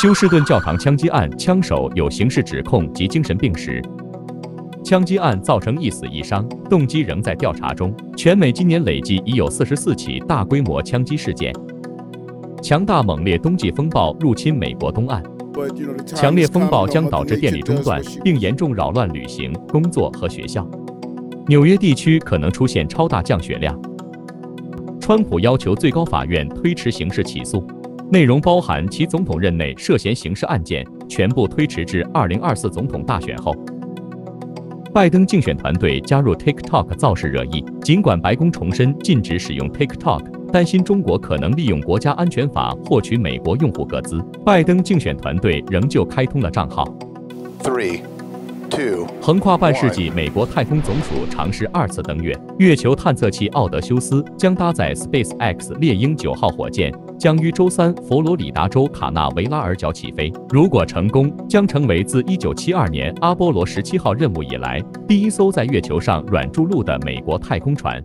休士顿教堂枪击案，枪手有刑事指控及精神病史。枪击案造成一死一伤，动机仍在调查中。全美今年累计已有四十四起大规模枪击事件。强大猛烈冬季风暴入侵美国东岸，强烈风暴将导致电力中断，并严重扰乱旅行、工作和学校。纽约地区可能出现超大降雪量。川普要求最高法院推迟刑事起诉，内容包含其总统任内涉嫌刑事案件全部推迟至二零二四总统大选后。拜登竞选团队加入 TikTok 造势热议，尽管白宫重申禁止使用 TikTok，担心中国可能利用国家安全法获取美国用户个资，拜登竞选团队仍旧开通了账号。Three, 横跨半世纪，美国太空总署尝试二次登月，月球探测器奥德修斯将搭载 SpaceX 猎鹰九号火箭。将于周三佛罗里达州卡纳维拉尔角起飞。如果成功，将成为自1972年阿波罗十七号任务以来第一艘在月球上软着陆的美国太空船。